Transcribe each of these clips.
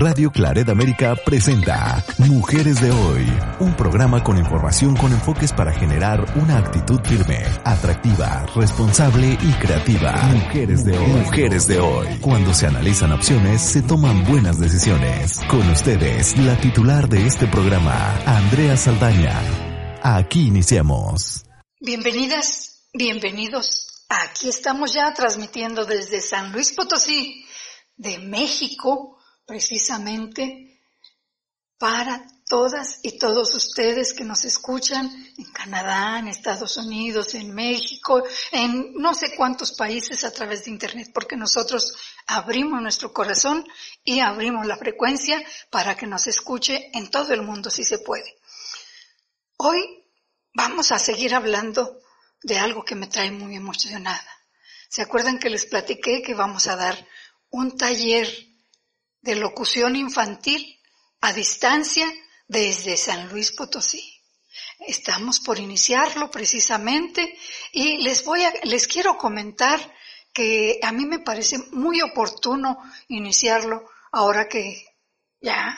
Radio Claret América presenta Mujeres de Hoy, un programa con información con enfoques para generar una actitud firme, atractiva, responsable y creativa. Mujeres de Hoy. Mujeres de Hoy. Cuando se analizan opciones, se toman buenas decisiones. Con ustedes, la titular de este programa, Andrea Saldaña. Aquí iniciamos. Bienvenidas, bienvenidos. Aquí estamos ya transmitiendo desde San Luis Potosí, de México, precisamente para todas y todos ustedes que nos escuchan en Canadá, en Estados Unidos, en México, en no sé cuántos países a través de Internet, porque nosotros abrimos nuestro corazón y abrimos la frecuencia para que nos escuche en todo el mundo si se puede. Hoy vamos a seguir hablando de algo que me trae muy emocionada. ¿Se acuerdan que les platiqué que vamos a dar un taller de locución infantil a distancia desde San Luis Potosí. Estamos por iniciarlo precisamente y les voy a, les quiero comentar que a mí me parece muy oportuno iniciarlo ahora que ya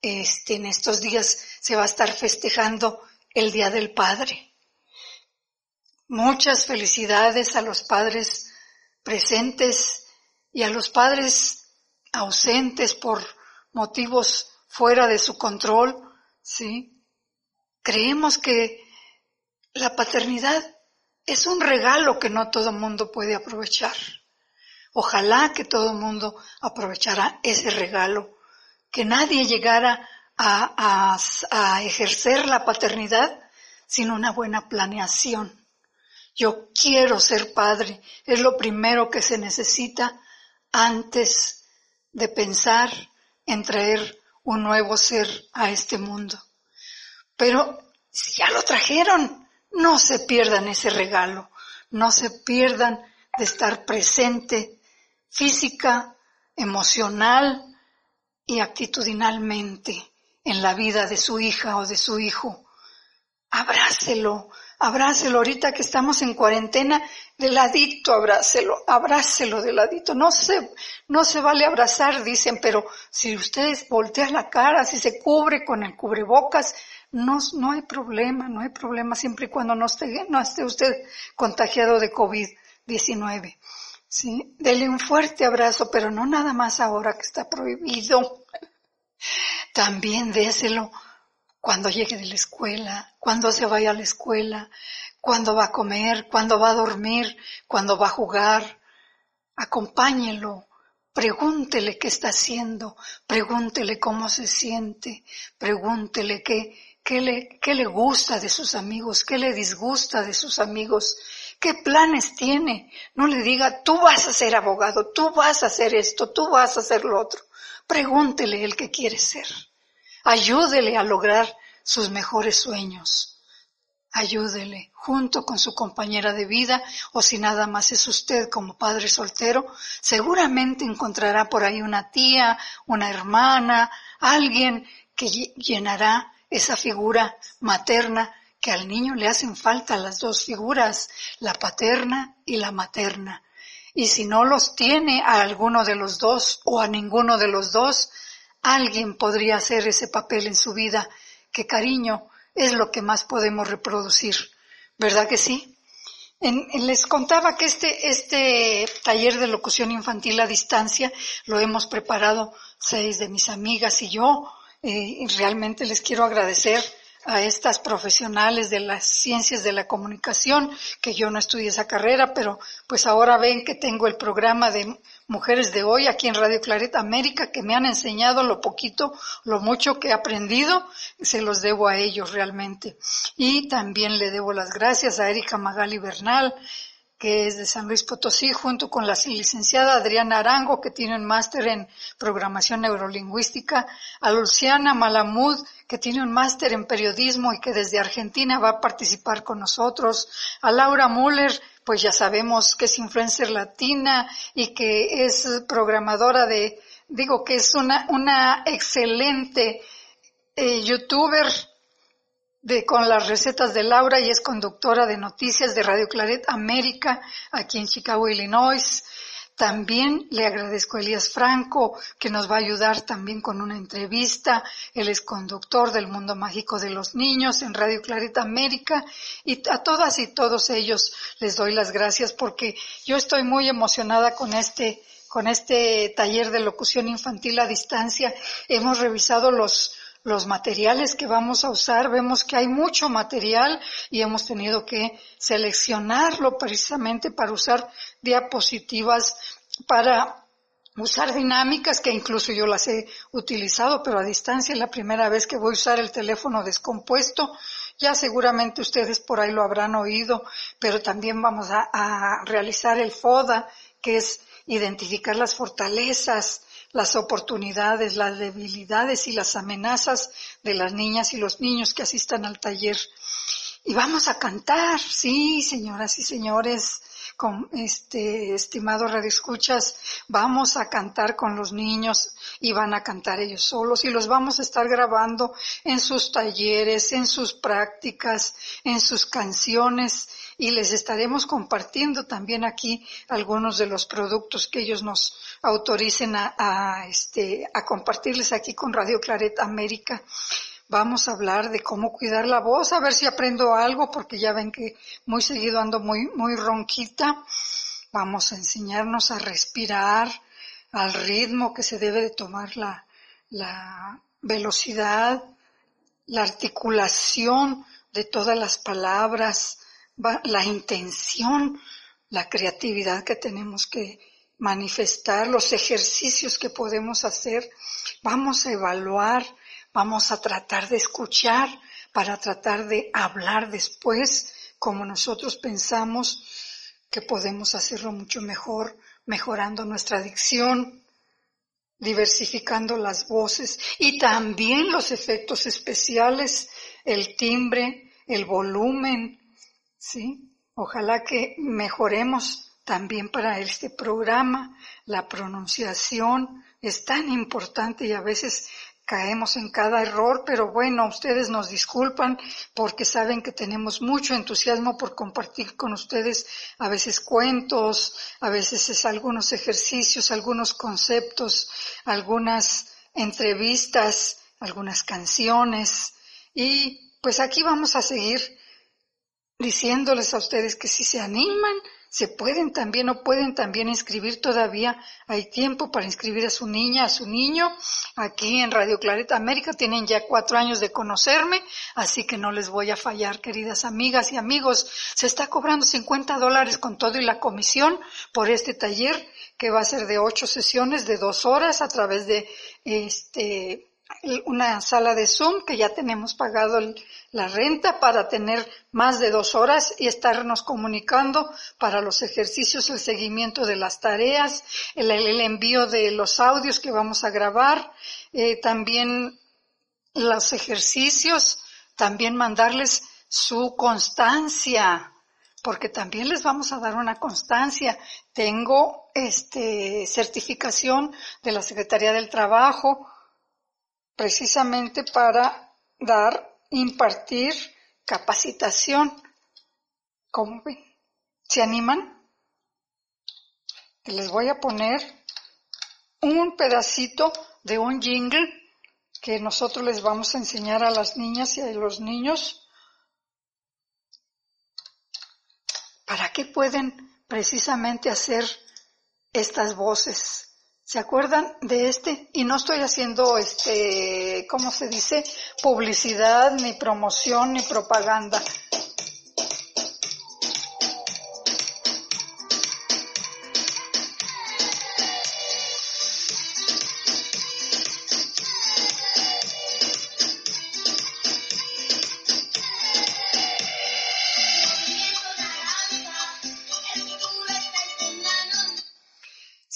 este, en estos días se va a estar festejando el Día del Padre. Muchas felicidades a los padres presentes y a los padres ausentes por motivos fuera de su control, ¿sí? Creemos que la paternidad es un regalo que no todo mundo puede aprovechar. Ojalá que todo mundo aprovechara ese regalo, que nadie llegara a, a, a ejercer la paternidad sin una buena planeación. Yo quiero ser padre, es lo primero que se necesita antes de pensar en traer un nuevo ser a este mundo. Pero si ya lo trajeron, no se pierdan ese regalo, no se pierdan de estar presente física, emocional y actitudinalmente en la vida de su hija o de su hijo. Abrácelo, abrácelo ahorita que estamos en cuarentena, de ladito abrácelo, abrácelo de ladito. No se, no se vale abrazar, dicen, pero si ustedes voltean la cara, si se cubre con el cubrebocas, no, no hay problema, no hay problema siempre y cuando no esté, no esté usted contagiado de COVID-19. ¿sí? Dele un fuerte abrazo, pero no nada más ahora que está prohibido. También déselo cuando llegue de la escuela, cuando se vaya a la escuela, cuando va a comer, cuando va a dormir, cuando va a jugar. Acompáñelo, pregúntele qué está haciendo, pregúntele cómo se siente, pregúntele qué, qué le, qué le gusta de sus amigos, qué le disgusta de sus amigos, qué planes tiene. No le diga, tú vas a ser abogado, tú vas a hacer esto, tú vas a hacer lo otro. Pregúntele el que quiere ser. Ayúdele a lograr sus mejores sueños. Ayúdele junto con su compañera de vida o si nada más es usted como padre soltero, seguramente encontrará por ahí una tía, una hermana, alguien que llenará esa figura materna que al niño le hacen falta las dos figuras, la paterna y la materna. Y si no los tiene a alguno de los dos o a ninguno de los dos, alguien podría hacer ese papel en su vida, que cariño es lo que más podemos reproducir. ¿Verdad que sí? En, les contaba que este, este taller de locución infantil a distancia lo hemos preparado seis de mis amigas y yo. Eh, y realmente les quiero agradecer a estas profesionales de las ciencias de la comunicación, que yo no estudié esa carrera, pero pues ahora ven que tengo el programa de Mujeres de Hoy aquí en Radio Claret América, que me han enseñado lo poquito, lo mucho que he aprendido, se los debo a ellos realmente. Y también le debo las gracias a Erika Magali Bernal, que es de San Luis Potosí, junto con la licenciada Adriana Arango, que tiene un máster en programación neurolingüística, a Luciana Malamud, que tiene un máster en periodismo y que desde Argentina va a participar con nosotros, a Laura Müller, pues ya sabemos que es influencer latina y que es programadora de, digo que es una, una excelente eh, youtuber de, con las recetas de Laura y es conductora de noticias de Radio Claret América aquí en Chicago, Illinois. También le agradezco a Elías Franco, que nos va a ayudar también con una entrevista. Él es conductor del Mundo Mágico de los Niños en Radio Clareta América. Y a todas y todos ellos les doy las gracias porque yo estoy muy emocionada con este, con este taller de locución infantil a distancia. Hemos revisado los, los materiales que vamos a usar, vemos que hay mucho material y hemos tenido que seleccionarlo precisamente para usar diapositivas, para usar dinámicas que incluso yo las he utilizado, pero a distancia es la primera vez que voy a usar el teléfono descompuesto. Ya seguramente ustedes por ahí lo habrán oído, pero también vamos a, realizar el FODA, que es identificar las fortalezas, las oportunidades, las debilidades y las amenazas de las niñas y los niños que asistan al taller. Y vamos a cantar, sí, señoras y señores, con este estimado Radio Escuchas, vamos a cantar con los niños y van a cantar ellos solos. Y los vamos a estar grabando en sus talleres, en sus prácticas, en sus canciones y les estaremos compartiendo también aquí algunos de los productos que ellos nos autoricen a, este, a compartirles aquí con Radio Claret América. Vamos a hablar de cómo cuidar la voz, a ver si aprendo algo, porque ya ven que muy seguido ando muy, muy ronquita. Vamos a enseñarnos a respirar al ritmo que se debe de tomar la, la velocidad, la articulación de todas las palabras, la intención, la creatividad que tenemos que manifestar, los ejercicios que podemos hacer. Vamos a evaluar, vamos a tratar de escuchar para tratar de hablar después como nosotros pensamos que podemos hacerlo mucho mejor, mejorando nuestra dicción, diversificando las voces y también los efectos especiales, el timbre, el volumen, ¿sí? Ojalá que mejoremos también para este programa. La pronunciación es tan importante y a veces caemos en cada error, pero bueno, ustedes nos disculpan porque saben que tenemos mucho entusiasmo por compartir con ustedes a veces cuentos, a veces es algunos ejercicios, algunos conceptos, algunas entrevistas, algunas canciones y pues aquí vamos a seguir diciéndoles a ustedes que si se animan, se pueden también o pueden también inscribir todavía. Hay tiempo para inscribir a su niña, a su niño. Aquí en Radio Clareta América tienen ya cuatro años de conocerme, así que no les voy a fallar, queridas amigas y amigos. Se está cobrando 50 dólares con todo y la comisión por este taller que va a ser de ocho sesiones de dos horas a través de este una sala de Zoom que ya tenemos pagado la renta para tener más de dos horas y estarnos comunicando para los ejercicios, el seguimiento de las tareas, el, envío de los audios que vamos a grabar, eh, también los ejercicios, también mandarles su constancia, porque también les vamos a dar una constancia. Tengo este certificación de la Secretaría del Trabajo, precisamente para dar, impartir capacitación. ¿Cómo ven? ¿Se animan? Les voy a poner un pedacito de un jingle que nosotros les vamos a enseñar a las niñas y a los niños para qué pueden precisamente hacer estas voces ¿Se acuerdan de este? Y no estoy haciendo, este, ¿cómo se dice? Publicidad, ni promoción, ni propaganda.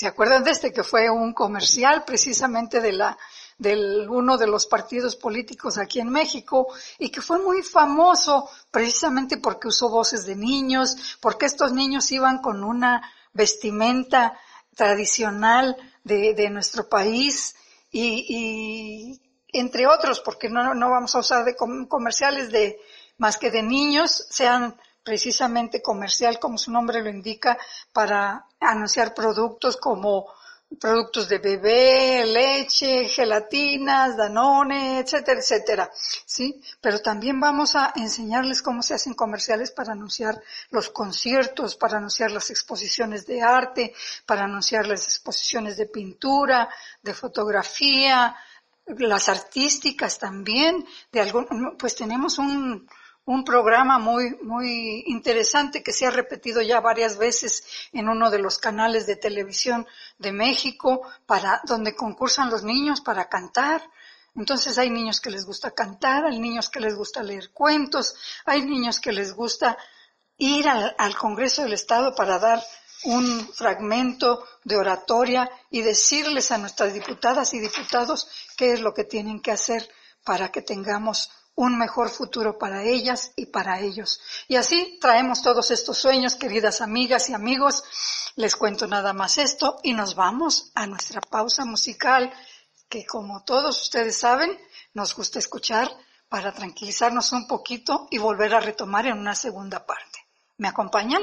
¿Se acuerdan de este que fue un comercial precisamente de la del uno de los partidos políticos aquí en México y que fue muy famoso precisamente porque usó voces de niños, porque estos niños iban con una vestimenta tradicional de, de nuestro país y, y, entre otros, porque no, no vamos a usar de comerciales de más que de niños, sean precisamente comercial, como su nombre lo indica, para anunciar productos como productos de bebé, leche, gelatinas, danone, etcétera, etcétera, ¿sí? Pero también vamos a enseñarles cómo se hacen comerciales para anunciar los conciertos, para anunciar las exposiciones de arte, para anunciar las exposiciones de pintura, de fotografía, las artísticas también, de algún, pues tenemos un, un programa muy, muy interesante que se ha repetido ya varias veces en uno de los canales de televisión de México para, donde concursan los niños para cantar. Entonces hay niños que les gusta cantar, hay niños que les gusta leer cuentos, hay niños que les gusta ir al, al Congreso del Estado para dar un fragmento de oratoria y decirles a nuestras diputadas y diputados qué es lo que tienen que hacer para que tengamos un mejor futuro para ellas y para ellos. Y así traemos todos estos sueños, queridas amigas y amigos. Les cuento nada más esto y nos vamos a nuestra pausa musical que como todos ustedes saben, nos gusta escuchar para tranquilizarnos un poquito y volver a retomar en una segunda parte. ¿Me acompañan?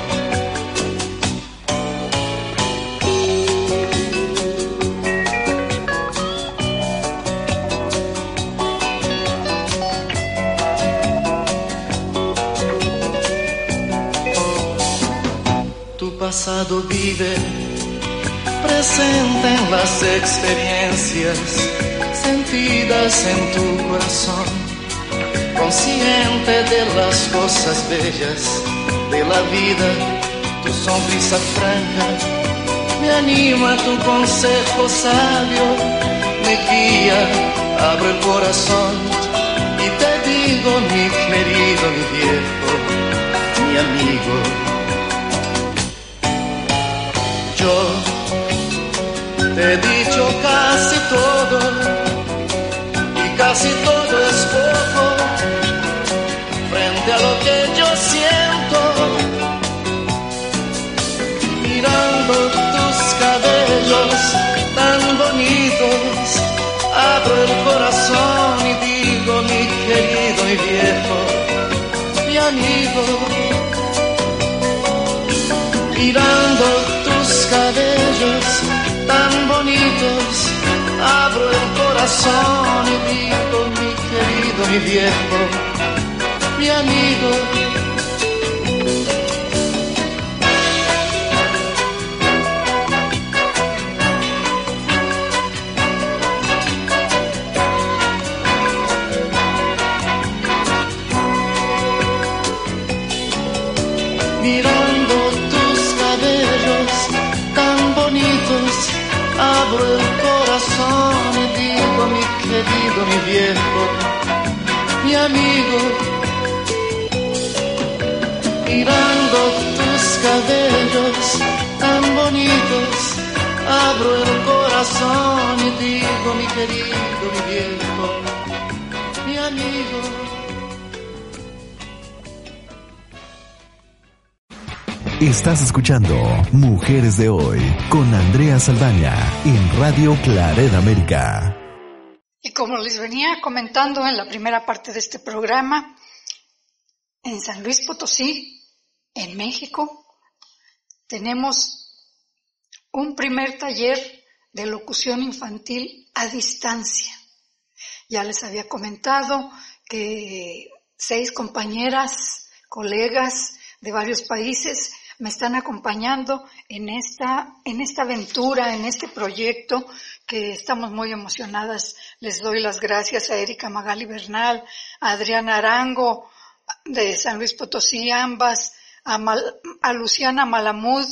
Pasado vive, presente en las experiencias sentidas en tu corazón, consciente de las cosas bellas de la vida, tu sonrisa franca me anima tu consejo sabio, me guía, abre el corazón amigo mirando cabellos tan bonitos, abro el corazón y digo, mi querido, mi viejo, mi amigo, mi viejo, mi amigo, mirando tus cabellos tan bonitos, abro el corazón y digo mi querido, mi viejo, mi amigo. Estás escuchando Mujeres de Hoy con Andrea Saldaña en Radio Claret América. Y como les venía comentando en la primera parte de este programa, en San Luis Potosí, en México, tenemos un primer taller de locución infantil a distancia. Ya les había comentado que seis compañeras, colegas de varios países me están acompañando en esta, en esta aventura, en este proyecto que estamos muy emocionadas. Les doy las gracias a Erika Magali Bernal, a Adriana Arango de San Luis Potosí, ambas, a, a Luciana Malamud,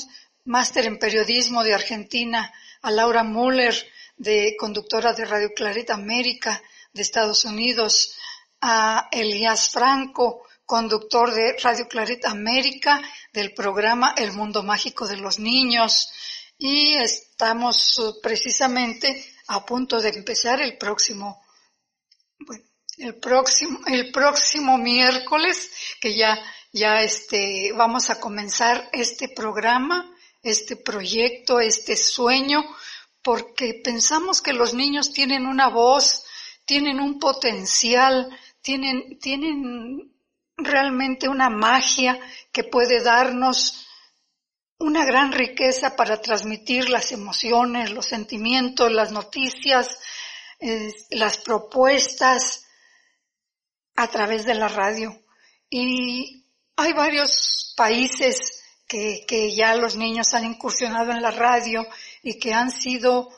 máster en periodismo de Argentina, a Laura Muller, de conductora de Radio Clarita América de Estados Unidos, a Elías Franco, conductor de Radio Clarita América del programa El Mundo Mágico de los Niños. Y estamos uh, precisamente a punto de empezar el próximo, bueno, el próximo, el próximo miércoles que ya, ya este, vamos a comenzar este programa, este proyecto, este sueño, porque pensamos que los niños tienen una voz, tienen un potencial, tienen, tienen realmente una magia que puede darnos una gran riqueza para transmitir las emociones, los sentimientos, las noticias, las propuestas a través de la radio. Y hay varios países que, que ya los niños han incursionado en la radio y que han sido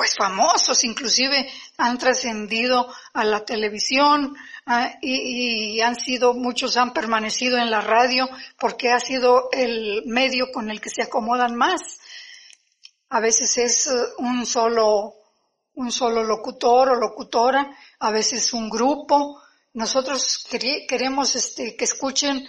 pues famosos, inclusive han trascendido a la televisión ah, y, han sido, muchos han permanecido en la radio porque ha sido el medio con el que se acomodan más. A veces es eh, un solo, un solo locutor o locutora, a veces un grupo. Nosotros queremos este, que escuchen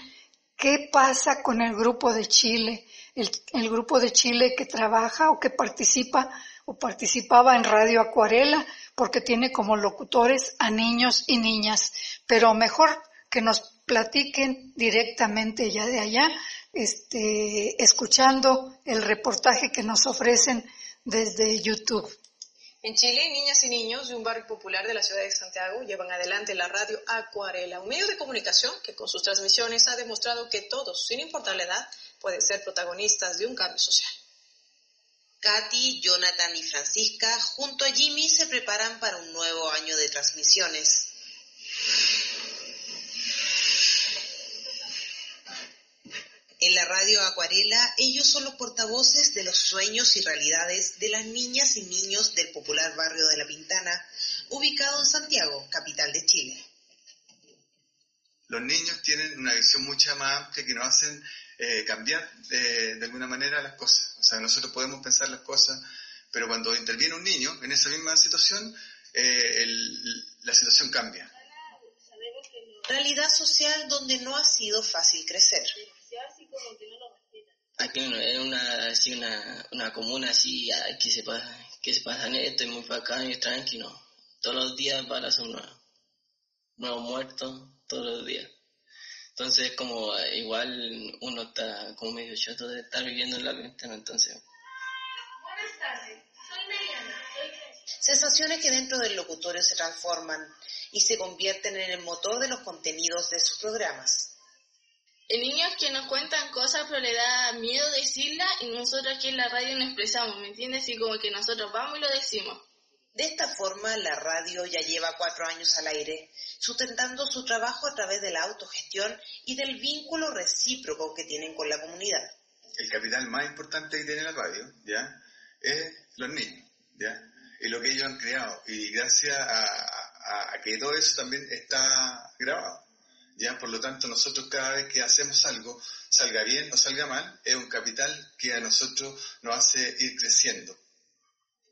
qué pasa con el grupo de Chile, el grupo de Chile que trabaja o que participa o participaba en Radio Acuarela porque tiene como locutores a niños y niñas, pero mejor que nos platiquen directamente ya de allá, este, escuchando el reportaje que nos ofrecen desde YouTube. En Chile, niñas y niños de un barrio popular de la ciudad de Santiago llevan adelante la radio Acuarela, un medio de comunicación que con sus transmisiones ha demostrado que todos, sin importar la edad, pueden ser protagonistas de un cambio social. Katy, Jonathan y Francisca, junto a Jimmy, se preparan para un nuevo año de transmisiones. En la radio Acuarela, ellos son los portavoces de los sueños y realidades de las niñas y niños del popular barrio de La Pintana, ubicado en Santiago, capital de Chile. Los niños tienen una visión mucho más amplia que nos hacen eh, cambiar de, de alguna manera las cosas. O sea, nosotros podemos pensar las cosas, pero cuando interviene un niño en esa misma situación, eh, el, la situación cambia. Realidad social donde no ha sido fácil crecer. Aquí es una, así una, una comuna así que se pasa, que se pasa esto, es muy bacán y tranquilo. Todos los días balas son nuevos, nuevos muertos, todos los días. Entonces, como igual uno está como medio chato de estar viviendo en la ventana, entonces. Buenas tardes, soy Mariana. Sensaciones que dentro del locutorio se transforman y se convierten en el motor de los contenidos de sus programas. Niños que nos cuentan cosas pero le da miedo decirlas y nosotros aquí en la radio nos expresamos, ¿me entiendes? Y como que nosotros vamos y lo decimos. De esta forma, la radio ya lleva cuatro años al aire, sustentando su trabajo a través de la autogestión y del vínculo recíproco que tienen con la comunidad. El capital más importante que tiene la radio, ¿ya? Es los niños, ¿ya? Y lo que ellos han creado. Y gracias a, a, que todo eso también está grabado. ¿Ya? Por lo tanto, nosotros cada vez que hacemos algo, salga bien o salga mal, es un capital que a nosotros nos hace ir creciendo.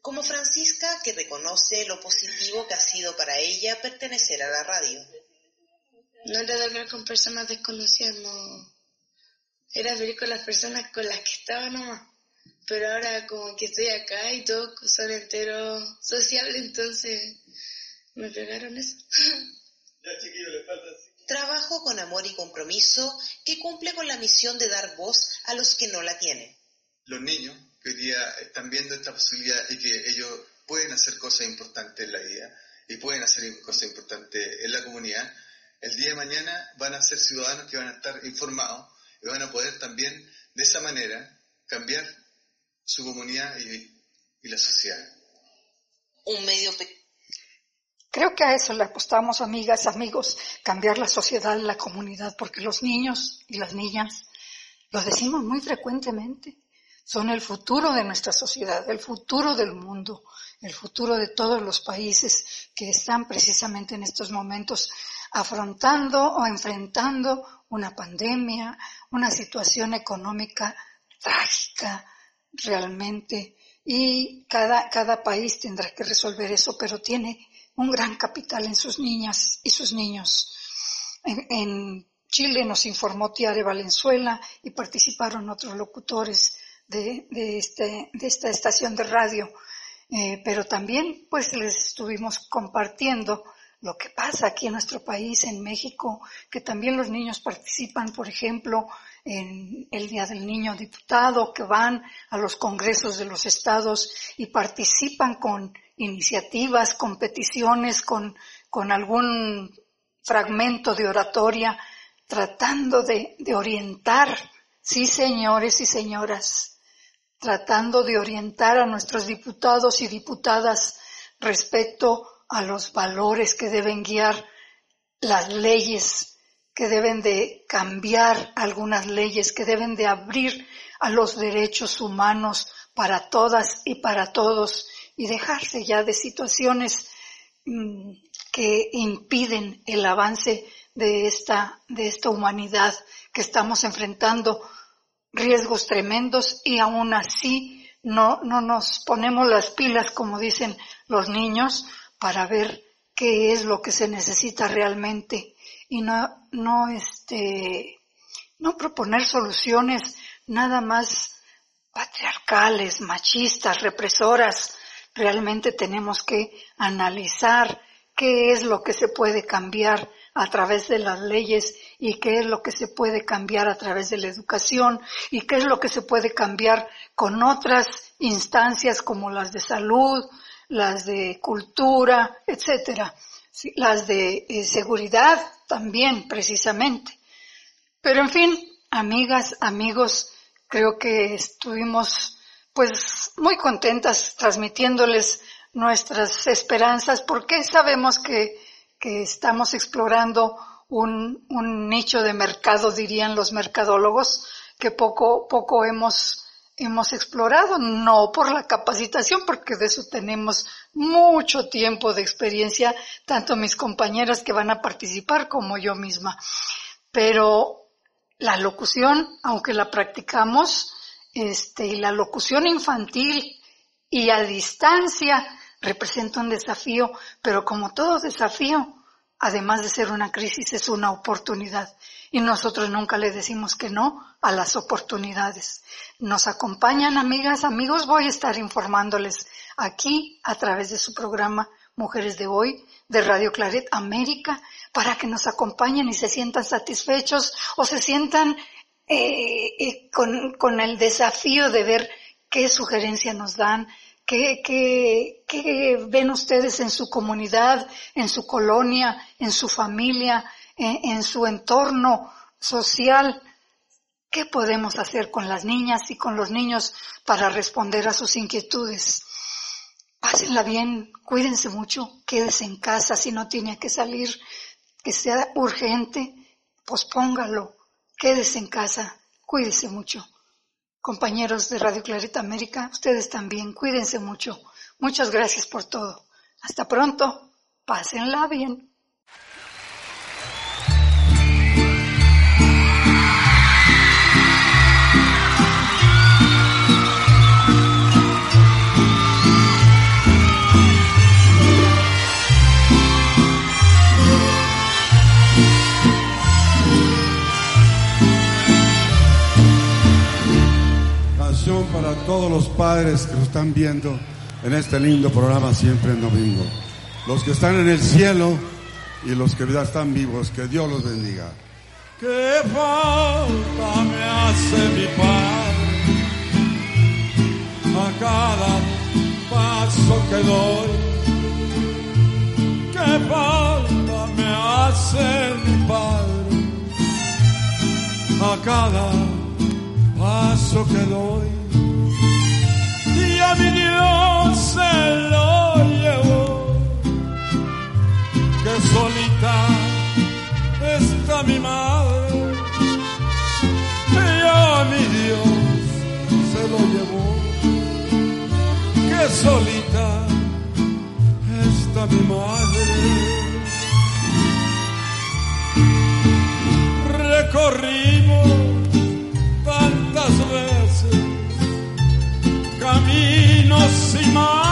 Como Francisca, que reconoce lo positivo que ha sido para ella pertenecer a la radio. No era de hablar con personas desconocidas, no. Era vivir con las personas con las que estaba nomás. pero ahora como que estoy acá y todos son enteros sociables, entonces me pegaron eso. Ya chiquillo, le falta Trabajo con amor y compromiso que cumple con la misión de dar voz a los que no la tienen. Los niños que hoy día están viendo esta posibilidad y que ellos pueden hacer cosas importantes en la vida y pueden hacer cosas importantes en la comunidad, el día de mañana van a ser ciudadanos que van a estar informados y van a poder también de esa manera cambiar su comunidad y, y la sociedad. Un medio Creo que a eso le apostamos, amigas, amigos, cambiar la sociedad, la comunidad, porque los niños y las niñas, lo decimos muy frecuentemente, son el futuro de nuestra sociedad, el futuro del mundo, el futuro de todos los países que están precisamente en estos momentos afrontando o enfrentando una pandemia, una situación económica trágica realmente. Y cada, cada país tendrá que resolver eso, pero tiene un gran capital en sus niñas y sus niños. En, Chile nos informó Tiare Valenzuela y participaron otros locutores de, de, este, de esta estación de radio. Eh, pero también pues les estuvimos compartiendo lo que pasa aquí en nuestro país, en México, que también los niños participan, por ejemplo, en el Día del Niño Diputado, que van a los congresos de los estados y participan con iniciativas, con peticiones, con, algún fragmento de oratoria, tratando de orientar, sí señores y señoras, tratando de orientar a nuestros diputados y diputadas respecto a los valores que deben guiar las leyes, que deben de cambiar algunas leyes, que deben de abrir a los derechos humanos para todas y para todos y dejarse ya de situaciones mm, que impiden el avance de esta, de esta humanidad que estamos enfrentando riesgos tremendos y aún así no, no nos ponemos las pilas, como dicen los niños, para ver qué es lo que se necesita realmente y no, no este, no proponer soluciones nada más patriarcales, machistas, represoras, realmente tenemos que analizar qué es lo que se puede cambiar a través de las leyes y qué es lo que se puede cambiar a través de la educación y qué es lo que se puede cambiar con otras instancias como las de salud, las de cultura, etcétera, las de eh, seguridad también precisamente. Pero en fin, amigas, amigos, creo que estuvimos pues muy contentas transmitiéndoles nuestras esperanzas porque sabemos que, que estamos explorando un, un, nicho de mercado, dirían los mercadólogos, que poco, poco hemos, hemos explorado, no por la capacitación, porque de eso tenemos mucho tiempo de experiencia, tanto mis compañeras que van a participar como yo misma. Pero la locución, aunque la practicamos, este, la locución infantil y a distancia representa un desafío, pero como todo desafío, además de ser una crisis, es una oportunidad. Y nosotros nunca le decimos que no a las oportunidades. Nos acompañan amigas, amigos, voy a estar informándoles aquí a través de su programa Mujeres de Hoy de Radio Claret América para que nos acompañen y se sientan satisfechos o se sientan eh, eh, con, con, el desafío de ver qué sugerencia nos dan, qué, qué, qué, ven ustedes en su comunidad, en su colonia, en su familia, en, en su entorno social. ¿Qué podemos hacer con las niñas y con los niños para responder a sus inquietudes? Pásenla bien, cuídense mucho, quédese en casa si no tiene que salir, que sea urgente, pospóngalo Quédese en casa, cuídese mucho. Compañeros de Radio Clarita América, ustedes también, cuídense mucho. Muchas gracias por todo. Hasta pronto. Pásenla bien. Todos los padres que nos están viendo en este lindo programa siempre en domingo. Los que están en el cielo y los que ya están vivos, que Dios los bendiga. ¿Qué falta me hace mi padre a cada paso que doy? ¿Qué falta me hace mi padre a cada paso que doy? Dios se lo llevó, que solita está mi madre. Y a mi Dios se lo llevó que solita está mi madre. Recorrimos caminos y más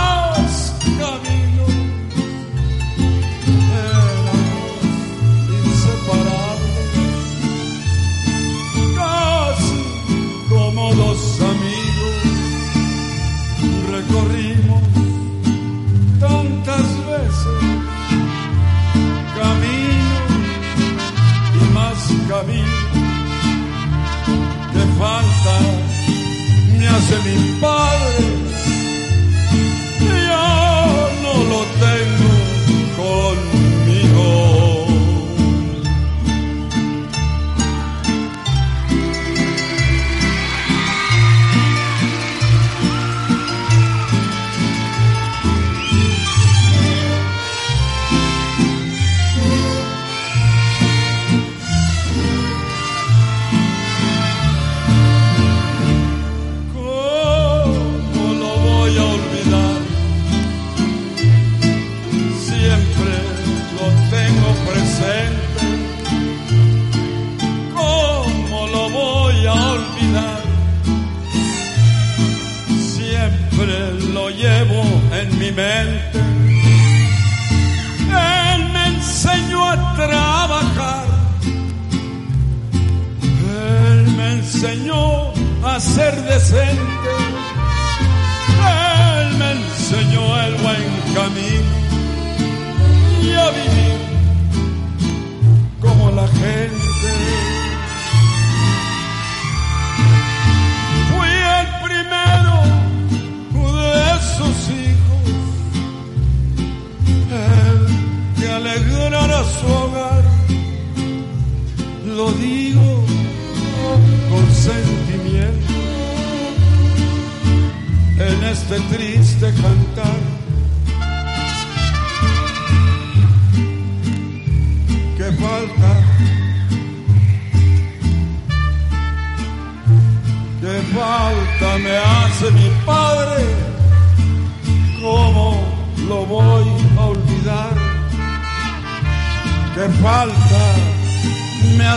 Siempre lo llevo en mi mente. Él me enseñó a trabajar. Él me enseñó a ser decente. Él me enseñó el buen camino y a vivir como la gente. Alegrara su hogar. Lo digo con sentimiento en este triste cantar.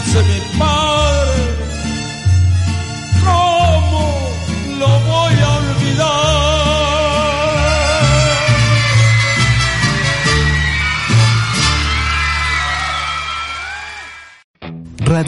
Me